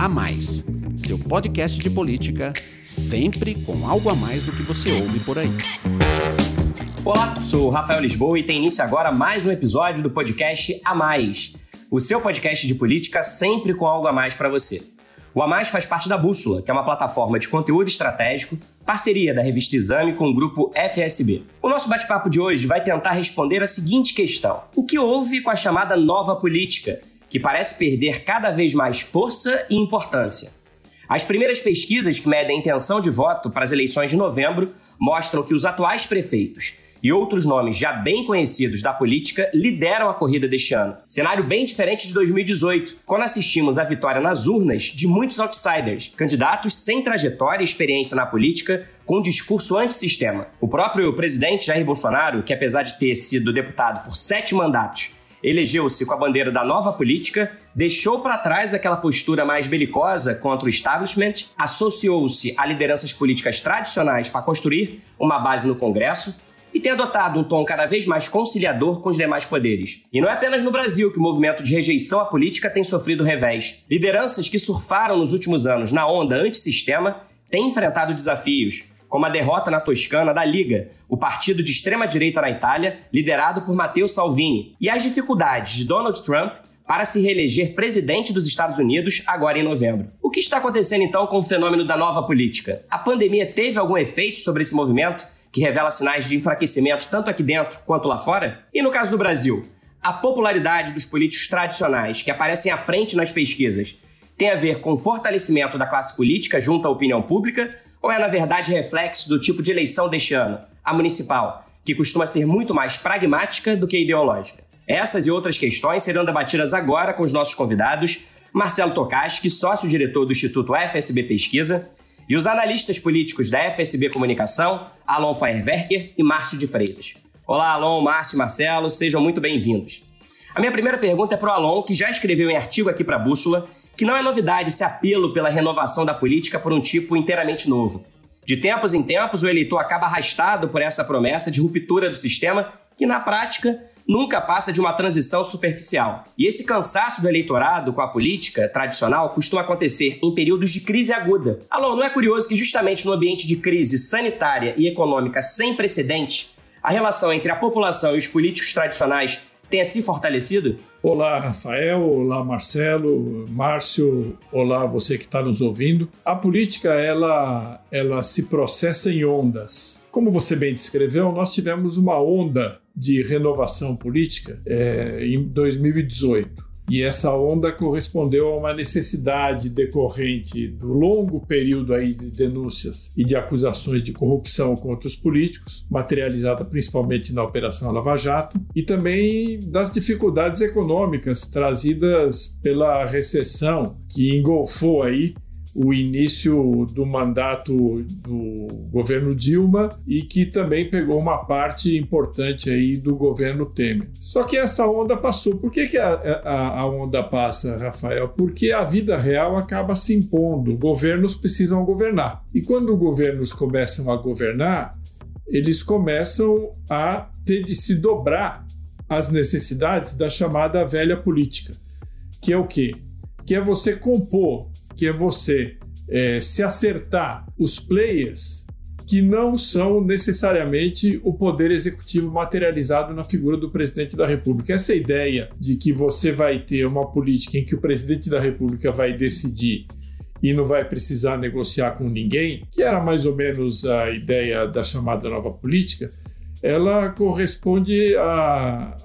A Mais, seu podcast de política, sempre com algo a mais do que você ouve por aí. Olá, sou Rafael Lisboa e tem início agora mais um episódio do podcast A Mais, o seu podcast de política sempre com algo a mais para você. O A Mais faz parte da Bússola, que é uma plataforma de conteúdo estratégico, parceria da revista Exame com o grupo FSB. O nosso bate-papo de hoje vai tentar responder a seguinte questão: O que houve com a chamada nova política? Que parece perder cada vez mais força e importância. As primeiras pesquisas que medem a intenção de voto para as eleições de novembro mostram que os atuais prefeitos e outros nomes já bem conhecidos da política lideram a corrida deste ano. Cenário bem diferente de 2018, quando assistimos à vitória nas urnas de muitos outsiders, candidatos sem trajetória e experiência na política, com um discurso antissistema. O próprio presidente Jair Bolsonaro, que apesar de ter sido deputado por sete mandatos elegeu-se com a bandeira da nova política, deixou para trás aquela postura mais belicosa contra o establishment, associou-se a lideranças políticas tradicionais para construir uma base no Congresso e tem adotado um tom cada vez mais conciliador com os demais poderes. E não é apenas no Brasil que o movimento de rejeição à política tem sofrido revés. Lideranças que surfaram nos últimos anos na onda antissistema têm enfrentado desafios, como a derrota na Toscana da Liga, o partido de extrema-direita na Itália, liderado por Matteo Salvini, e as dificuldades de Donald Trump para se reeleger presidente dos Estados Unidos agora em novembro. O que está acontecendo então com o fenômeno da nova política? A pandemia teve algum efeito sobre esse movimento, que revela sinais de enfraquecimento tanto aqui dentro quanto lá fora? E no caso do Brasil, a popularidade dos políticos tradicionais que aparecem à frente nas pesquisas tem a ver com o fortalecimento da classe política junto à opinião pública ou é, na verdade, reflexo do tipo de eleição deste ano, a municipal, que costuma ser muito mais pragmática do que ideológica? Essas e outras questões serão debatidas agora com os nossos convidados, Marcelo Tokaski, sócio-diretor do Instituto FSB Pesquisa, e os analistas políticos da FSB Comunicação, Alon Feierwerker e Márcio de Freitas. Olá, Alon, Márcio e Marcelo, sejam muito bem-vindos. A minha primeira pergunta é para o Alon, que já escreveu em artigo aqui para a Bússola que não é novidade esse apelo pela renovação da política por um tipo inteiramente novo. De tempos em tempos, o eleitor acaba arrastado por essa promessa de ruptura do sistema, que na prática nunca passa de uma transição superficial. E esse cansaço do eleitorado com a política tradicional costuma acontecer em períodos de crise aguda. Alô, não é curioso que justamente no ambiente de crise sanitária e econômica sem precedente, a relação entre a população e os políticos tradicionais tenha se fortalecido? Olá, Rafael. Olá, Marcelo. Márcio. Olá, você que está nos ouvindo. A política, ela, ela se processa em ondas. Como você bem descreveu, nós tivemos uma onda de renovação política é, em 2018. E essa onda correspondeu a uma necessidade decorrente do longo período aí de denúncias e de acusações de corrupção contra os políticos, materializada principalmente na Operação Lava Jato, e também das dificuldades econômicas trazidas pela recessão que engolfou aí o início do mandato do governo Dilma e que também pegou uma parte importante aí do governo Temer. Só que essa onda passou. Por que, que a, a, a onda passa, Rafael? Porque a vida real acaba se impondo. Governos precisam governar. E quando governos começam a governar, eles começam a ter de se dobrar às necessidades da chamada velha política, que é o quê? Que é você compor que é você é, se acertar os players que não são necessariamente o poder executivo materializado na figura do presidente da República. Essa ideia de que você vai ter uma política em que o presidente da República vai decidir e não vai precisar negociar com ninguém, que era mais ou menos a ideia da chamada nova política, ela corresponde a,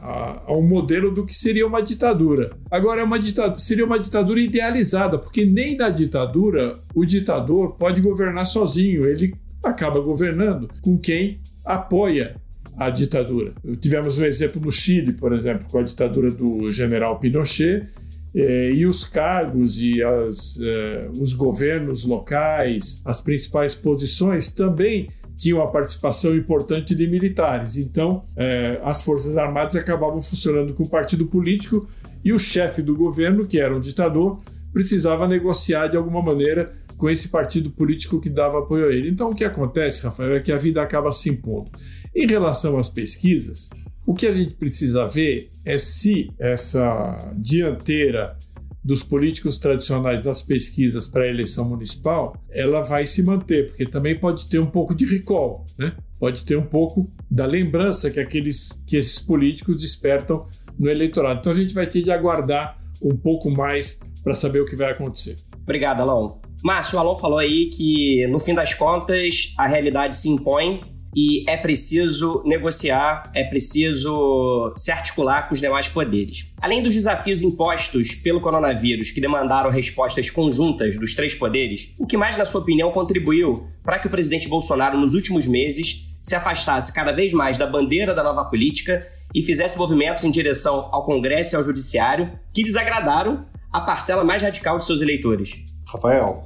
a, um modelo do que seria uma ditadura. Agora, é uma ditadura, seria uma ditadura idealizada, porque nem na ditadura o ditador pode governar sozinho, ele acaba governando com quem apoia a ditadura. Tivemos um exemplo no Chile, por exemplo, com a ditadura do general Pinochet, eh, e os cargos e as, eh, os governos locais, as principais posições também tinha uma participação importante de militares. Então, é, as Forças Armadas acabavam funcionando com o partido político e o chefe do governo, que era um ditador, precisava negociar de alguma maneira com esse partido político que dava apoio a ele. Então, o que acontece, Rafael, é que a vida acaba se impondo. Em relação às pesquisas, o que a gente precisa ver é se essa dianteira dos políticos tradicionais das pesquisas para a eleição municipal, ela vai se manter, porque também pode ter um pouco de recall, né? Pode ter um pouco da lembrança que aqueles que esses políticos despertam no eleitorado. Então a gente vai ter de aguardar um pouco mais para saber o que vai acontecer. Obrigado, Alon. Márcio, o Alon falou aí que, no fim das contas, a realidade se impõe e é preciso negociar, é preciso se articular com os demais poderes. Além dos desafios impostos pelo coronavírus, que demandaram respostas conjuntas dos três poderes, o que mais, na sua opinião, contribuiu para que o presidente Bolsonaro, nos últimos meses, se afastasse cada vez mais da bandeira da nova política e fizesse movimentos em direção ao Congresso e ao Judiciário que desagradaram a parcela mais radical de seus eleitores? Rafael,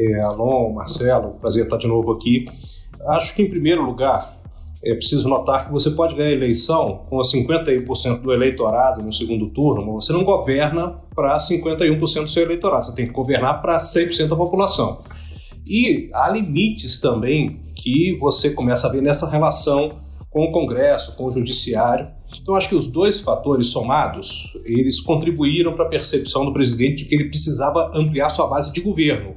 é, Alon, Marcelo, prazer estar de novo aqui. Acho que, em primeiro lugar, é preciso notar que você pode ganhar a eleição com 51% do eleitorado no segundo turno, mas você não governa para 51% do seu eleitorado, você tem que governar para 100% da população. E há limites também que você começa a ver nessa relação com o Congresso, com o Judiciário. Então, acho que os dois fatores somados, eles contribuíram para a percepção do presidente de que ele precisava ampliar sua base de governo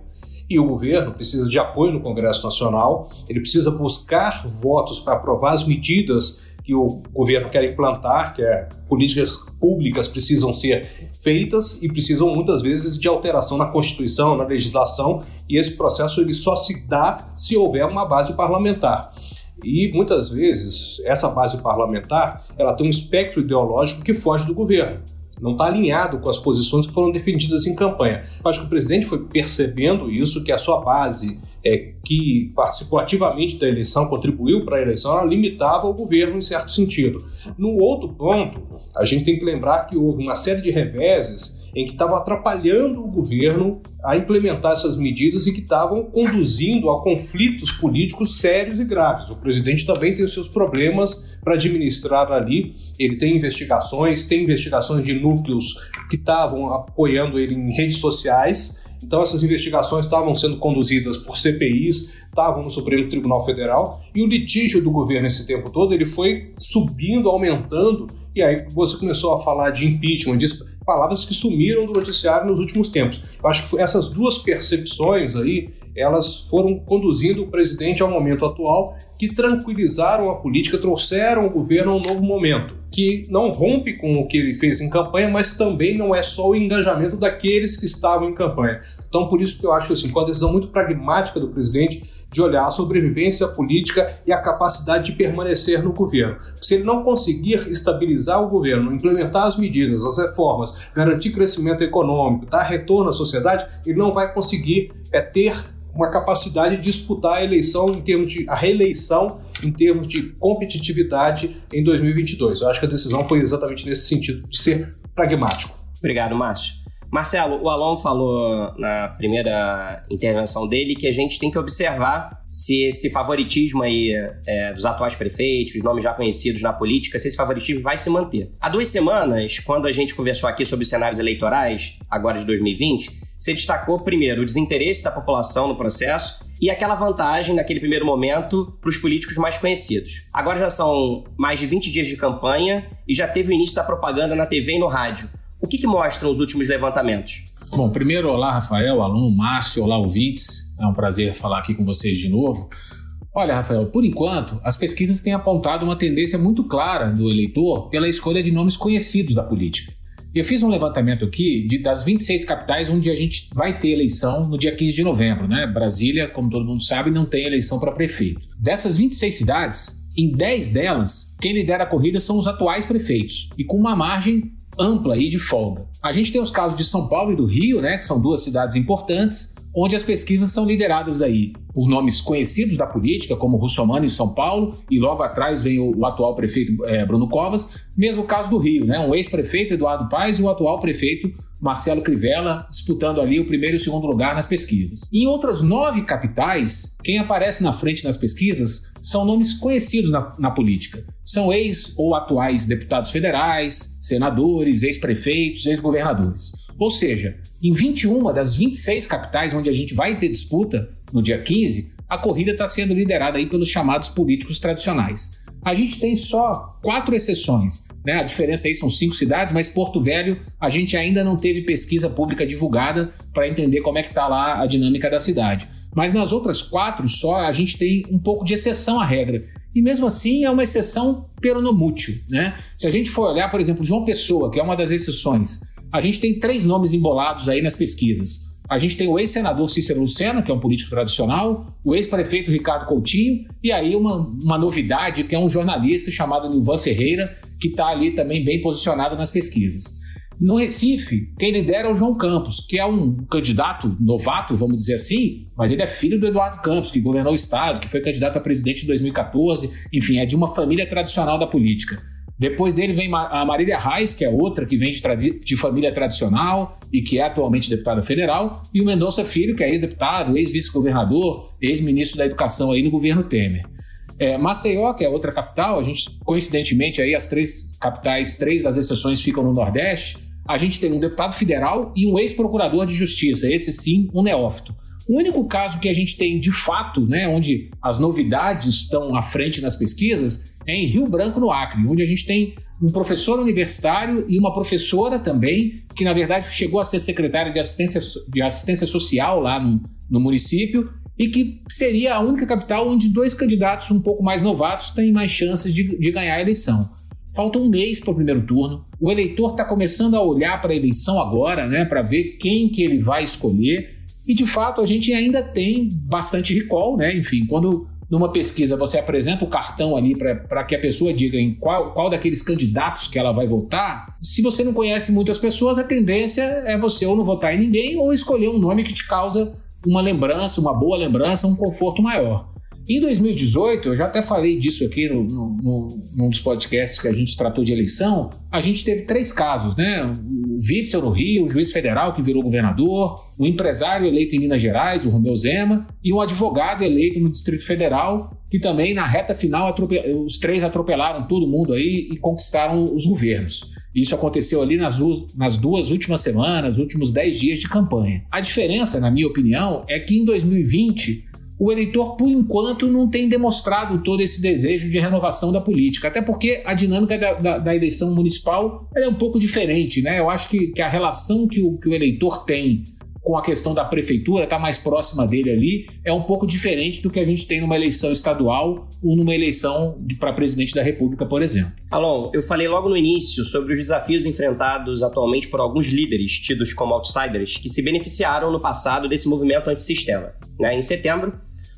e o governo precisa de apoio no Congresso Nacional, ele precisa buscar votos para aprovar as medidas que o governo quer implantar, que é políticas públicas precisam ser feitas e precisam muitas vezes de alteração na Constituição, na legislação, e esse processo ele só se dá se houver uma base parlamentar. E muitas vezes essa base parlamentar ela tem um espectro ideológico que foge do governo não está alinhado com as posições que foram defendidas em campanha. Eu acho que o presidente foi percebendo isso, que a sua base é, que participou ativamente da eleição, contribuiu para a eleição, ela limitava o governo em certo sentido. No outro ponto, a gente tem que lembrar que houve uma série de reveses em que estavam atrapalhando o governo a implementar essas medidas e que estavam conduzindo a conflitos políticos sérios e graves. O presidente também tem os seus problemas para administrar ali. Ele tem investigações, tem investigações de núcleos que estavam apoiando ele em redes sociais. Então, essas investigações estavam sendo conduzidas por CPIs, estavam no Supremo Tribunal Federal, e o litígio do governo esse tempo todo ele foi subindo, aumentando, e aí você começou a falar de impeachment, disso palavras que sumiram do noticiário nos últimos tempos. Eu acho que essas duas percepções aí, elas foram conduzindo o presidente ao momento atual que tranquilizaram a política, trouxeram o governo a um novo momento, que não rompe com o que ele fez em campanha, mas também não é só o engajamento daqueles que estavam em campanha. Então, por isso que eu acho que assim, com a decisão muito pragmática do presidente, de olhar a sobrevivência política e a capacidade de permanecer no governo. Se ele não conseguir estabilizar o governo, implementar as medidas, as reformas, garantir crescimento econômico, dar retorno à sociedade, ele não vai conseguir é, ter uma capacidade de disputar a eleição em termos de a reeleição em termos de competitividade em 2022. Eu acho que a decisão foi exatamente nesse sentido de ser pragmático. Obrigado, Márcio. Marcelo, o Alon falou na primeira intervenção dele que a gente tem que observar se esse favoritismo aí é, dos atuais prefeitos, os nomes já conhecidos na política, se esse favoritismo vai se manter. Há duas semanas, quando a gente conversou aqui sobre os cenários eleitorais, agora de 2020, você destacou primeiro o desinteresse da população no processo e aquela vantagem naquele primeiro momento para os políticos mais conhecidos. Agora já são mais de 20 dias de campanha e já teve o início da propaganda na TV e no rádio. O que, que mostram os últimos levantamentos? Bom, primeiro, olá, Rafael, aluno, Márcio, olá, ouvintes. É um prazer falar aqui com vocês de novo. Olha, Rafael, por enquanto, as pesquisas têm apontado uma tendência muito clara do eleitor pela escolha de nomes conhecidos da política. Eu fiz um levantamento aqui de, das 26 capitais onde a gente vai ter eleição no dia 15 de novembro, né? Brasília, como todo mundo sabe, não tem eleição para prefeito. Dessas 26 cidades, em 10 delas, quem lidera a corrida são os atuais prefeitos, e com uma margem ampla aí de folga. A gente tem os casos de São Paulo e do Rio, né, que são duas cidades importantes, onde as pesquisas são lideradas aí por nomes conhecidos da política, como Russomano em São Paulo, e logo atrás vem o, atual prefeito é, Bruno Covas, mesmo caso do Rio, né, um ex-prefeito Eduardo Paes e o atual prefeito Marcelo Crivella disputando ali o primeiro e o segundo lugar nas pesquisas. Em outras nove capitais, quem aparece na frente nas pesquisas são nomes conhecidos na, na política. São ex ou atuais deputados federais, senadores, ex-prefeitos, ex-governadores. Ou seja, em 21 das 26 capitais onde a gente vai ter disputa no dia 15, a corrida está sendo liderada aí pelos chamados políticos tradicionais. A gente tem só quatro exceções. Né? A diferença aí são cinco cidades, mas Porto Velho a gente ainda não teve pesquisa pública divulgada para entender como é que está lá a dinâmica da cidade. Mas nas outras quatro só a gente tem um pouco de exceção à regra. E mesmo assim é uma exceção peronomútil. Né? Se a gente for olhar, por exemplo, João Pessoa, que é uma das exceções, a gente tem três nomes embolados aí nas pesquisas. A gente tem o ex-senador Cícero Lucena, que é um político tradicional, o ex-prefeito Ricardo Coutinho, e aí uma, uma novidade, que é um jornalista chamado Nilvan Ferreira, que está ali também bem posicionado nas pesquisas. No Recife, quem lidera é o João Campos, que é um candidato novato, vamos dizer assim, mas ele é filho do Eduardo Campos, que governou o estado, que foi candidato a presidente em 2014, enfim, é de uma família tradicional da política. Depois dele vem a Marília Reis, que é outra que vem de, de, família tradicional e que é atualmente deputada federal, e o Mendonça Filho, que é ex-deputado, ex-vice-governador, ex-ministro da Educação aí no governo Temer. É, Maceió, que é outra capital, a gente, coincidentemente, aí as três capitais, três das exceções ficam no Nordeste. A gente tem um deputado federal e um ex-procurador de justiça, esse sim, um neófito. O único caso que a gente tem de fato, né, onde as novidades estão à frente nas pesquisas, é em Rio Branco, no Acre, onde a gente tem um professor universitário e uma professora também, que na verdade chegou a ser secretária de assistência, de assistência social lá no, no município, e que seria a única capital onde dois candidatos um pouco mais novatos têm mais chances de, de ganhar a eleição. Falta um mês para o primeiro turno. O eleitor está começando a olhar para a eleição agora, né, para ver quem que ele vai escolher. E de fato a gente ainda tem bastante recall, né? Enfim, quando numa pesquisa você apresenta o cartão ali para que a pessoa diga em qual, qual daqueles candidatos que ela vai votar, se você não conhece muitas pessoas, a tendência é você ou não votar em ninguém ou escolher um nome que te causa uma lembrança, uma boa lembrança, um conforto maior. Em 2018, eu já até falei disso aqui no, no, num dos podcasts que a gente tratou de eleição, a gente teve três casos, né? Witzel no Rio, o juiz federal que virou governador, o empresário eleito em Minas Gerais, o Romeu Zema, e um advogado eleito no Distrito Federal, que também na reta final os três atropelaram todo mundo aí e conquistaram os governos. Isso aconteceu ali nas, nas duas últimas semanas, últimos dez dias de campanha. A diferença, na minha opinião, é que em 2020 o eleitor, por enquanto, não tem demonstrado todo esse desejo de renovação da política, até porque a dinâmica da, da, da eleição municipal é um pouco diferente. Né? Eu acho que, que a relação que o, que o eleitor tem com a questão da prefeitura, está mais próxima dele ali, é um pouco diferente do que a gente tem numa eleição estadual ou numa eleição para presidente da República, por exemplo. Alon, eu falei logo no início sobre os desafios enfrentados atualmente por alguns líderes tidos como outsiders que se beneficiaram no passado desse movimento antissistema. Né? Em setembro,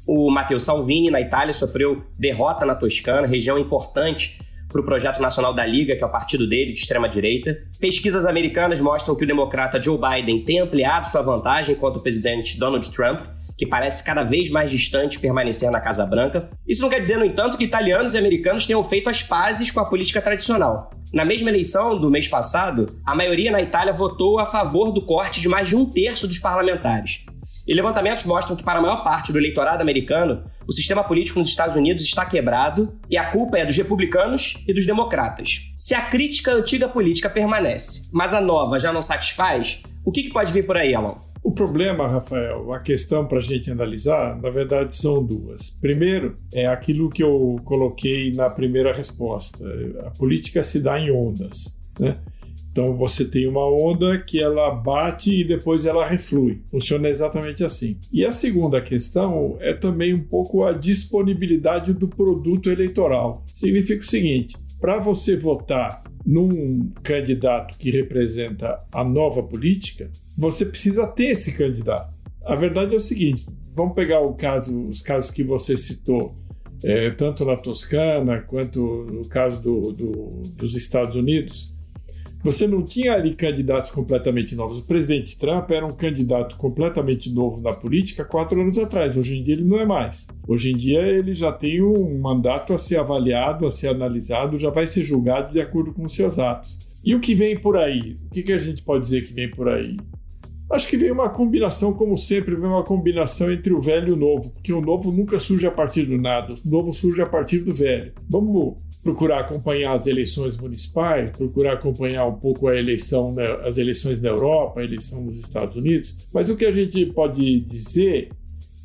o Matteo Salvini, na Itália, sofreu derrota na Toscana, região importante para o projeto nacional da Liga, que é o partido dele, de extrema-direita. Pesquisas americanas mostram que o democrata Joe Biden tem ampliado sua vantagem contra o presidente Donald Trump, que parece cada vez mais distante permanecer na Casa Branca. Isso não quer dizer, no entanto, que italianos e americanos tenham feito as pazes com a política tradicional. Na mesma eleição do mês passado, a maioria na Itália votou a favor do corte de mais de um terço dos parlamentares. E levantamentos mostram que, para a maior parte do eleitorado americano, o sistema político nos Estados Unidos está quebrado e a culpa é dos republicanos e dos democratas. Se a crítica à antiga política permanece, mas a nova já não satisfaz, o que, pode vir por aí, Alan? O problema, Rafael, a questão para a gente analisar, na verdade, são duas. Primeiro, é aquilo que eu coloquei na primeira resposta: a política se dá em ondas. Né? Então você tem uma onda que ela bate e depois ela reflui. Funciona exatamente assim. E a segunda questão é também um pouco a disponibilidade do produto eleitoral. Significa o seguinte: para você votar num candidato que representa a nova política, você precisa ter esse candidato. A verdade é o seguinte: vamos pegar o caso, os casos que você citou, é, tanto na Toscana quanto no caso do, do, dos Estados Unidos. Você não tinha ali candidatos completamente novos. O presidente Trump era um candidato completamente novo na política quatro anos atrás. Hoje em dia ele não é mais. Hoje em dia ele já tem um mandato a ser avaliado, a ser analisado, já vai ser julgado de acordo com os seus atos. E o que vem por aí? O que, que a gente pode dizer que vem por aí? Acho que vem uma combinação, como sempre, vem uma combinação entre o velho e o novo, porque o novo nunca surge a partir do nada, o novo surge a partir do velho. Vamos procurar acompanhar as eleições municipais, procurar acompanhar um pouco a eleição, as eleições na Europa, a eleição nos Estados Unidos. Mas o que a gente pode dizer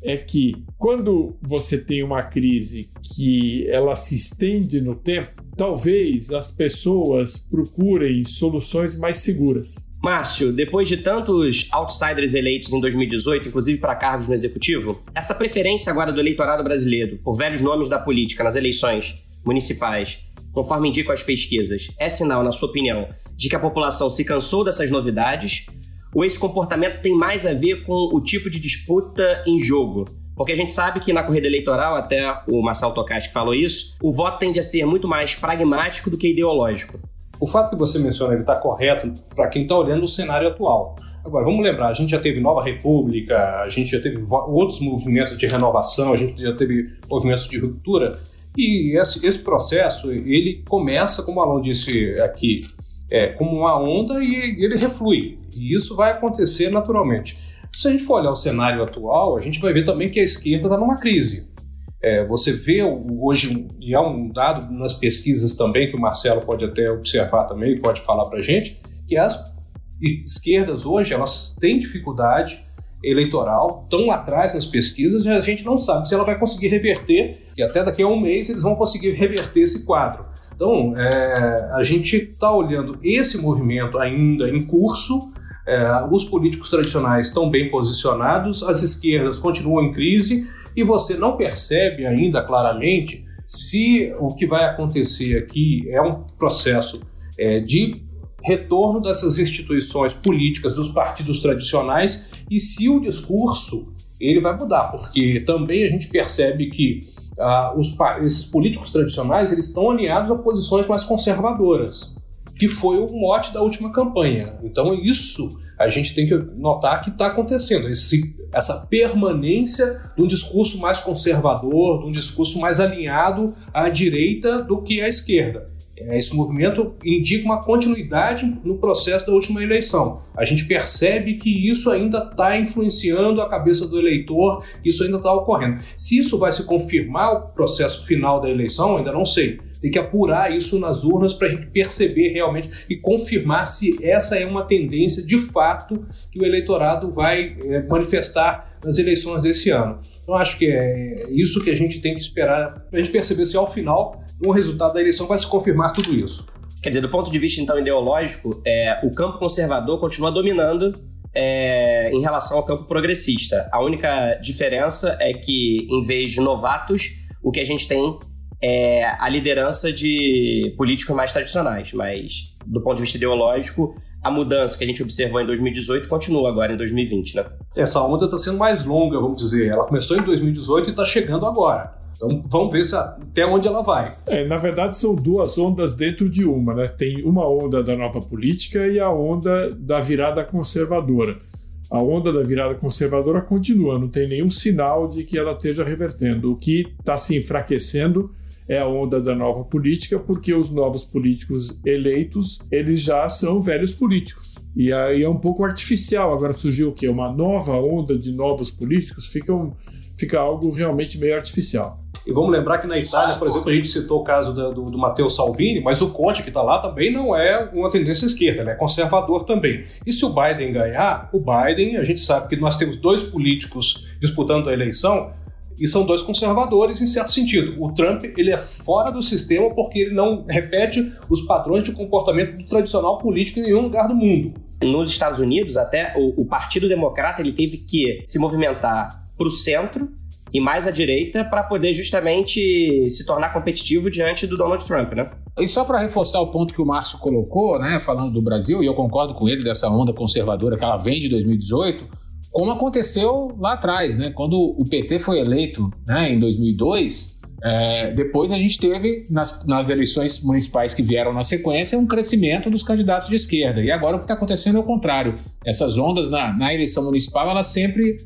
é que quando você tem uma crise que ela se estende no tempo, talvez as pessoas procurem soluções mais seguras. Márcio, depois de tantos outsiders eleitos em 2018, inclusive para cargos no executivo, essa preferência agora do eleitorado brasileiro por velhos nomes da política nas eleições municipais, conforme indicam as pesquisas, é sinal, na sua opinião, de que a população se cansou dessas novidades? Ou esse comportamento tem mais a ver com o tipo de disputa em jogo? Porque a gente sabe que na corrida eleitoral, até o Marcelo Tocachi falou isso, o voto tende a ser muito mais pragmático do que ideológico. O fato que você menciona ele está correto para quem está olhando o cenário atual. Agora, vamos lembrar, a gente já teve Nova República, a gente já teve outros movimentos de renovação, a gente já teve movimentos de ruptura, e esse, esse processo, ele começa, como o Alon disse aqui, é, como uma onda e ele reflui. E isso vai acontecer naturalmente. Se a gente for olhar o cenário atual, a gente vai ver também que a esquerda está numa crise. É, você vê hoje, e há um dado nas pesquisas também, que o Marcelo pode até observar também, pode falar para a gente, que as esquerdas hoje elas têm dificuldade eleitoral, lá atrás nas pesquisas e a gente não sabe se ela vai conseguir reverter, e até daqui a um mês eles vão conseguir reverter esse quadro. Então, é, a gente está olhando esse movimento ainda em curso, é, os políticos tradicionais estão bem posicionados, as esquerdas continuam em crise e você não percebe ainda claramente se o que vai acontecer aqui é um processo é, de retorno dessas instituições políticas dos partidos tradicionais e se o discurso ele vai mudar, porque também a gente percebe que ah, os, esses políticos tradicionais eles estão alinhados a posições mais conservadoras que foi o mote da última campanha. Então, isso a gente tem que notar que está acontecendo, esse, essa permanência de um discurso mais conservador, de um discurso mais alinhado à direita do que à esquerda. Esse movimento indica uma continuidade no processo da última eleição. A gente percebe que isso ainda está influenciando a cabeça do eleitor, isso ainda está ocorrendo. Se isso vai se confirmar o processo final da eleição, ainda não sei tem que apurar isso nas urnas para a gente perceber realmente e confirmar se essa é uma tendência de fato que o eleitorado vai é, manifestar nas eleições desse ano. Então, acho que é isso que a gente tem que esperar para a gente perceber se ao final o resultado da eleição vai se confirmar tudo isso. Quer dizer, do ponto de vista então ideológico, é, o campo conservador continua dominando é, em relação ao campo progressista. A única diferença é que, em vez de novatos, o que a gente tem é a liderança de políticos mais tradicionais, mas do ponto de vista ideológico, a mudança que a gente observou em 2018 continua agora em 2020, né? Essa onda está sendo mais longa, vamos dizer. Ela começou em 2018 e está chegando agora. Então vamos ver se, até onde ela vai. É, na verdade, são duas ondas dentro de uma, né? Tem uma onda da nova política e a onda da virada conservadora. A onda da virada conservadora continua, não tem nenhum sinal de que ela esteja revertendo. O que está se enfraquecendo é a onda da nova política, porque os novos políticos eleitos, eles já são velhos políticos. E aí é um pouco artificial. Agora surgiu o quê? Uma nova onda de novos políticos, fica, um, fica algo realmente meio artificial. E vamos lembrar que na Itália, por exemplo, a gente citou o caso do, do, do Matteo Salvini, mas o Conte que está lá também não é uma tendência esquerda, ele é conservador também. E se o Biden ganhar, o Biden, a gente sabe que nós temos dois políticos disputando a eleição, e são dois conservadores em certo sentido. O Trump ele é fora do sistema porque ele não repete os padrões de comportamento do tradicional político em nenhum lugar do mundo. Nos Estados Unidos, até o, o Partido Democrata ele teve que se movimentar para o centro e mais à direita para poder justamente se tornar competitivo diante do Donald Trump, né? E só para reforçar o ponto que o Márcio colocou, né, falando do Brasil, e eu concordo com ele dessa onda conservadora que ela vem de 2018, como aconteceu lá atrás, né? Quando o PT foi eleito né, em 2002, é, depois a gente teve, nas, nas, eleições municipais que vieram na sequência, um crescimento dos candidatos de esquerda. E agora o que está acontecendo é o contrário. Essas ondas na, na eleição municipal, ela sempre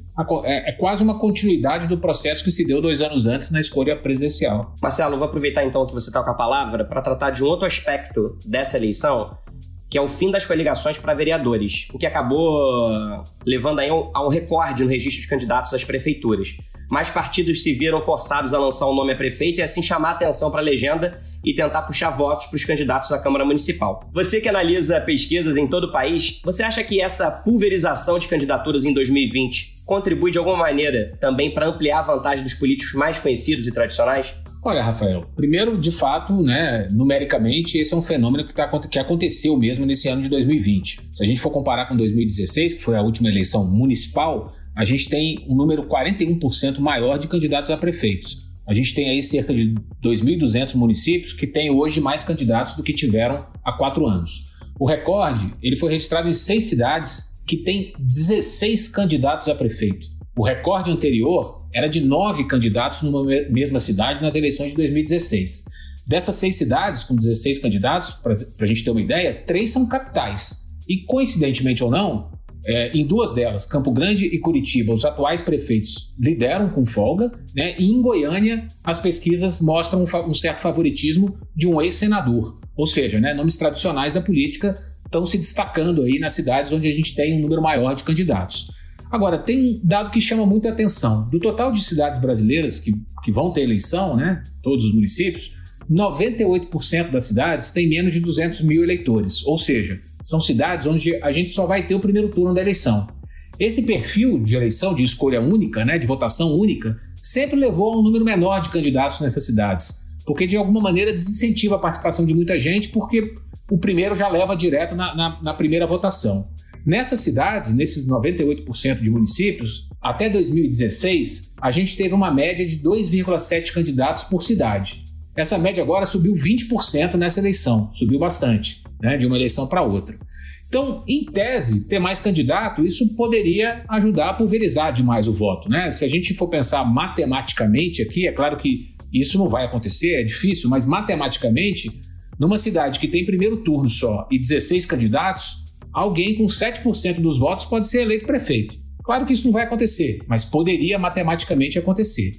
é, é, quase uma continuidade do processo que se deu dois anos antes na escolha presidencial. Marcelo, vou aproveitar então que você está com a palavra para tratar de um outro aspecto dessa eleição, que é o fim das coligações para vereadores, o que acabou levando aí a um recorde no registro de candidatos às prefeituras. Mais partidos se viram forçados a lançar um nome a prefeito e assim chamar atenção para a legenda e tentar puxar votos para os candidatos à Câmara Municipal. Você que analisa pesquisas em todo o país, você acha que essa pulverização de candidaturas em 2020 contribui de alguma maneira também para ampliar a vantagem dos políticos mais conhecidos e tradicionais? Olha, Rafael, primeiro, de fato, né, numericamente, esse é um fenômeno que, tá, que aconteceu mesmo nesse ano de 2020. Se a gente for comparar com 2016, que foi a última eleição municipal, a gente tem um número 41% maior de candidatos a prefeitos. A gente tem aí cerca de 2.200 municípios que têm hoje mais candidatos do que tiveram há quatro anos. O recorde ele foi registrado em seis cidades que têm 16 candidatos a prefeito. O recorde anterior era de nove candidatos numa mesma cidade nas eleições de 2016. Dessas seis cidades, com 16 candidatos, para a gente ter uma ideia, três são capitais. E coincidentemente ou não, é, em duas delas, Campo Grande e Curitiba, os atuais prefeitos lideram com folga, né? e em Goiânia as pesquisas mostram um, um certo favoritismo de um ex-senador. Ou seja, né, nomes tradicionais da política estão se destacando aí nas cidades onde a gente tem um número maior de candidatos. Agora, tem um dado que chama muita atenção. Do total de cidades brasileiras que, que vão ter eleição, né, todos os municípios, 98% das cidades têm menos de 200 mil eleitores, ou seja, são cidades onde a gente só vai ter o primeiro turno da eleição. Esse perfil de eleição de escolha única, né, de votação única, sempre levou a um número menor de candidatos nessas cidades, porque de alguma maneira desincentiva a participação de muita gente, porque o primeiro já leva direto na, na, na primeira votação. Nessas cidades, nesses 98% de municípios, até 2016, a gente teve uma média de 2,7 candidatos por cidade. Essa média agora subiu 20% nessa eleição, subiu bastante, né, de uma eleição para outra. Então, em tese, ter mais candidato, isso poderia ajudar a pulverizar demais o voto. Né? Se a gente for pensar matematicamente aqui, é claro que isso não vai acontecer, é difícil, mas matematicamente, numa cidade que tem primeiro turno só e 16 candidatos, alguém com 7% dos votos pode ser eleito prefeito. Claro que isso não vai acontecer, mas poderia matematicamente acontecer.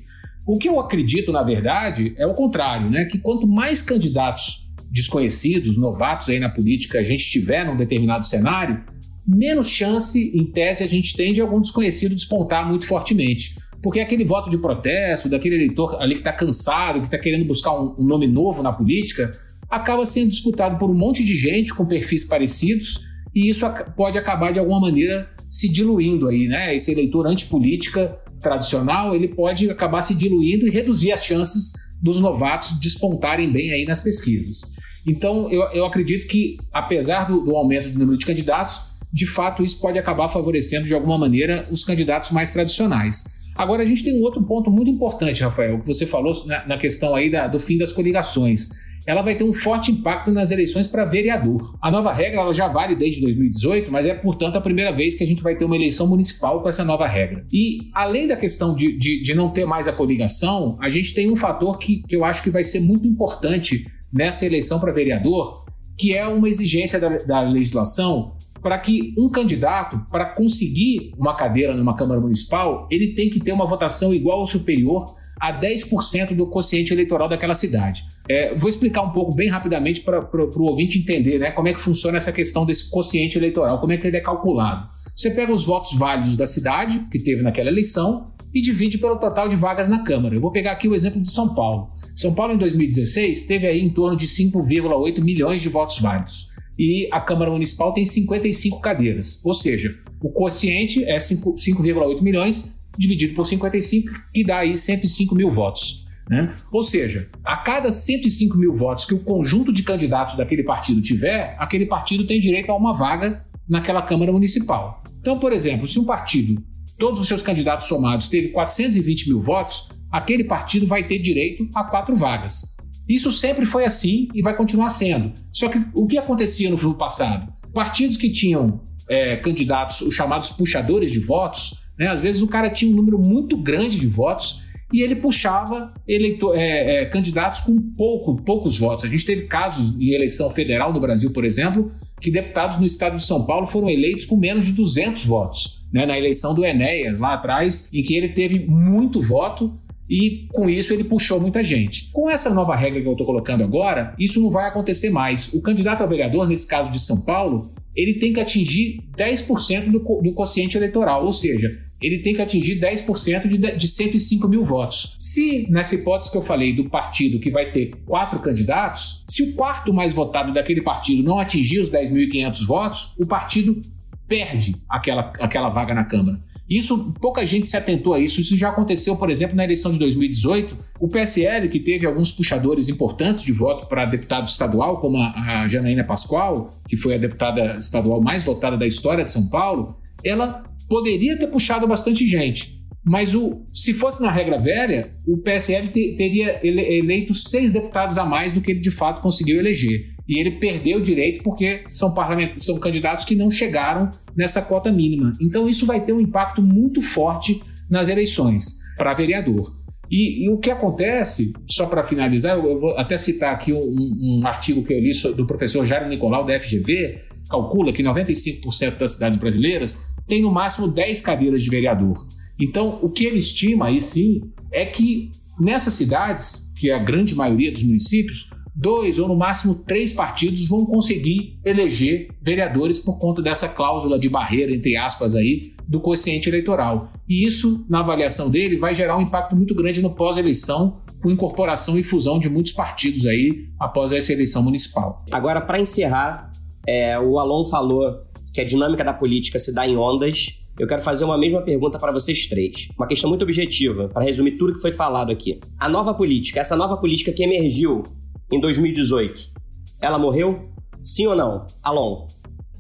O que eu acredito, na verdade, é o contrário, né? Que quanto mais candidatos desconhecidos, novatos aí na política a gente tiver num determinado cenário, menos chance, em tese, a gente tem de algum desconhecido despontar muito fortemente. Porque aquele voto de protesto, daquele eleitor ali que está cansado, que está querendo buscar um, um nome novo na política, acaba sendo disputado por um monte de gente com perfis parecidos e isso pode acabar de alguma maneira se diluindo aí, né? Esse eleitor antipolítica tradicional, ele pode acabar se diluindo e reduzir as chances dos novatos despontarem bem aí nas pesquisas. Então, eu, eu acredito que, apesar do, do aumento do número de candidatos, de fato isso pode acabar favorecendo de alguma maneira os candidatos mais tradicionais. Agora, a gente tem um outro ponto muito importante, Rafael, que você falou na, na questão aí da, do fim das coligações ela vai ter um forte impacto nas eleições para vereador. A nova regra ela já vale desde 2018, mas é, portanto, a primeira vez que a gente vai ter uma eleição municipal com essa nova regra. E, além da questão de, de, de não ter mais a coligação, a gente tem um fator que, que eu acho que vai ser muito importante nessa eleição para vereador, que é uma exigência da, da legislação para que um candidato, para conseguir uma cadeira numa Câmara Municipal, ele tem que ter uma votação igual ou superior a 10% do quociente eleitoral daquela cidade. É, vou explicar um pouco bem rapidamente para o ouvinte entender né, como é que funciona essa questão desse quociente eleitoral, como é que ele é calculado. Você pega os votos válidos da cidade, que teve naquela eleição, e divide pelo total de vagas na Câmara. Eu vou pegar aqui o exemplo de São Paulo. São Paulo, em 2016, teve aí em torno de 5,8 milhões de votos válidos. E a Câmara Municipal tem 55 cadeiras. Ou seja, o quociente é 5,8 milhões dividido por 55, que dá aí 105 mil votos. Né? Ou seja, a cada 105 mil votos que o conjunto de candidatos daquele partido tiver, aquele partido tem direito a uma vaga naquela Câmara Municipal. Então, por exemplo, se um partido, todos os seus candidatos somados, teve 420 mil votos, aquele partido vai ter direito a quatro vagas. Isso sempre foi assim e vai continuar sendo. Só que o que acontecia no passado? Partidos que tinham é, candidatos, os chamados puxadores de votos, né? Às vezes o cara tinha um número muito grande de votos e ele puxava é, é, candidatos com pouco, poucos votos. A gente teve casos em eleição federal no Brasil, por exemplo, que deputados no estado de São Paulo foram eleitos com menos de 200 votos. Né? Na eleição do Enéas, lá atrás, em que ele teve muito voto e com isso ele puxou muita gente. Com essa nova regra que eu estou colocando agora, isso não vai acontecer mais. O candidato a vereador, nesse caso de São Paulo, ele tem que atingir 10% do, do quociente eleitoral, ou seja, ele tem que atingir 10% de, de 105 mil votos. Se, nessa hipótese que eu falei do partido que vai ter quatro candidatos, se o quarto mais votado daquele partido não atingir os 10.500 votos, o partido perde aquela, aquela vaga na Câmara. Isso, pouca gente se atentou a isso. Isso já aconteceu, por exemplo, na eleição de 2018. O PSL, que teve alguns puxadores importantes de voto para deputado estadual, como a, a Janaína Pascoal, que foi a deputada estadual mais votada da história de São Paulo, ela poderia ter puxado bastante gente. Mas o, se fosse na regra velha, o PSL te, teria ele, eleito seis deputados a mais do que ele de fato conseguiu eleger. E ele perdeu o direito porque são, são candidatos que não chegaram nessa cota mínima. Então isso vai ter um impacto muito forte nas eleições para vereador. E, e, o que acontece, só para finalizar, eu, eu, vou até citar aqui um, um, artigo que eu li do professor Jairo Nicolau, da FGV, calcula que 95% das cidades brasileiras tem no máximo 10 cadeiras de vereador. Então, o que ele estima aí sim é que nessas cidades, que é a grande maioria dos municípios, dois ou no máximo três partidos vão conseguir eleger vereadores por conta dessa cláusula de barreira, entre aspas, aí, do quociente eleitoral. E isso, na avaliação dele, vai gerar um impacto muito grande no pós-eleição, com incorporação e fusão de muitos partidos aí após essa eleição municipal. Agora, para encerrar, é, o Alon falou que a dinâmica da política se dá em ondas. Eu quero fazer uma mesma pergunta para vocês três. Uma questão muito objetiva, para resumir tudo que foi falado aqui. A nova política, essa nova política que emergiu em 2018, ela morreu? Sim ou não? Alon?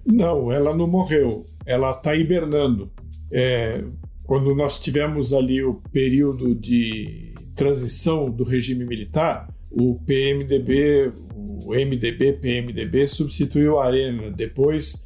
Não, ela não morreu. Ela está hibernando. É, quando nós tivemos ali o período de transição do regime militar, o PMDB, o MDB, PMDB substituiu a Arena. Depois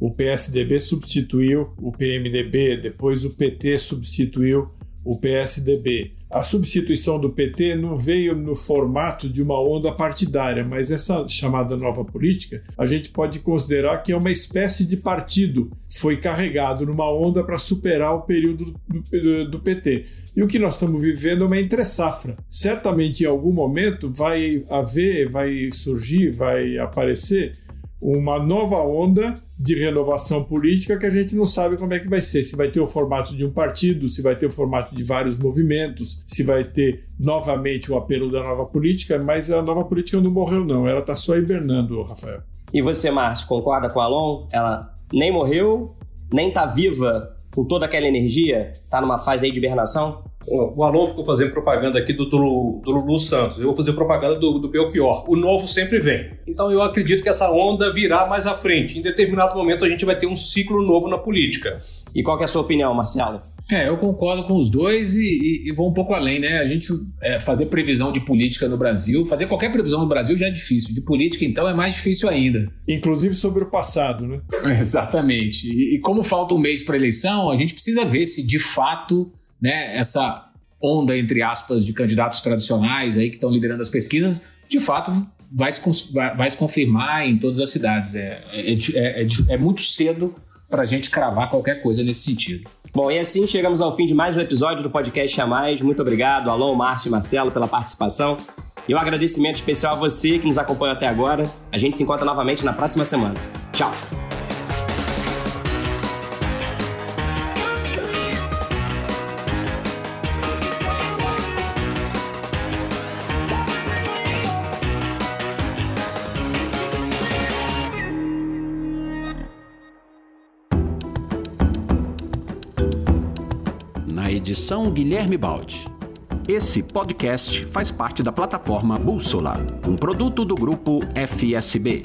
o PSDB substituiu o PMDB, depois o PT substituiu o PSDB. A substituição do PT não veio no formato de uma onda partidária, mas essa chamada nova política a gente pode considerar que é uma espécie de partido. Foi carregado numa onda para superar o período do, do, PT. E o que nós estamos vivendo é uma entre-safra. Certamente em algum momento vai haver, vai surgir, vai aparecer uma nova onda de renovação política que a gente não sabe como é que vai ser. Se vai ter o formato de um partido, se vai ter o formato de vários movimentos, se vai ter novamente o apelo da nova política, mas a nova política não morreu, não. Ela está só hibernando, Rafael. E você, Márcio, concorda com a Alon? Ela nem morreu, nem está viva com toda aquela energia? Está numa fase aí de hibernação? O Alon ficou fazendo propaganda aqui do, do, do Lulu Santos. Eu vou fazer propaganda do, do Belchior. O novo sempre vem. Então eu acredito que essa onda virá mais à frente. Em determinado momento a gente vai ter um ciclo novo na política. E qual é a sua opinião, Marcelo? É, eu concordo com os dois e, e, e vou um pouco além, né? A gente é, fazer previsão de política no Brasil, fazer qualquer previsão no Brasil já é difícil. De política, então, é mais difícil ainda. Inclusive sobre o passado, né? Exatamente. E, e como falta um mês para eleição, a gente precisa ver se de fato né, essa onda, entre aspas, de candidatos tradicionais aí que estão liderando as pesquisas, de fato vai se, vai se confirmar em todas as cidades. É, é, é, é, é muito cedo para a gente cravar qualquer coisa nesse sentido. Bom, e assim chegamos ao fim de mais um episódio do podcast A Mais. Muito obrigado, Alon, Márcio e Marcelo, pela participação. E um agradecimento especial a você que nos acompanha até agora. A gente se encontra novamente na próxima semana. Tchau! Edição Guilherme Baldi. Esse podcast faz parte da plataforma Bússola, um produto do grupo FSB.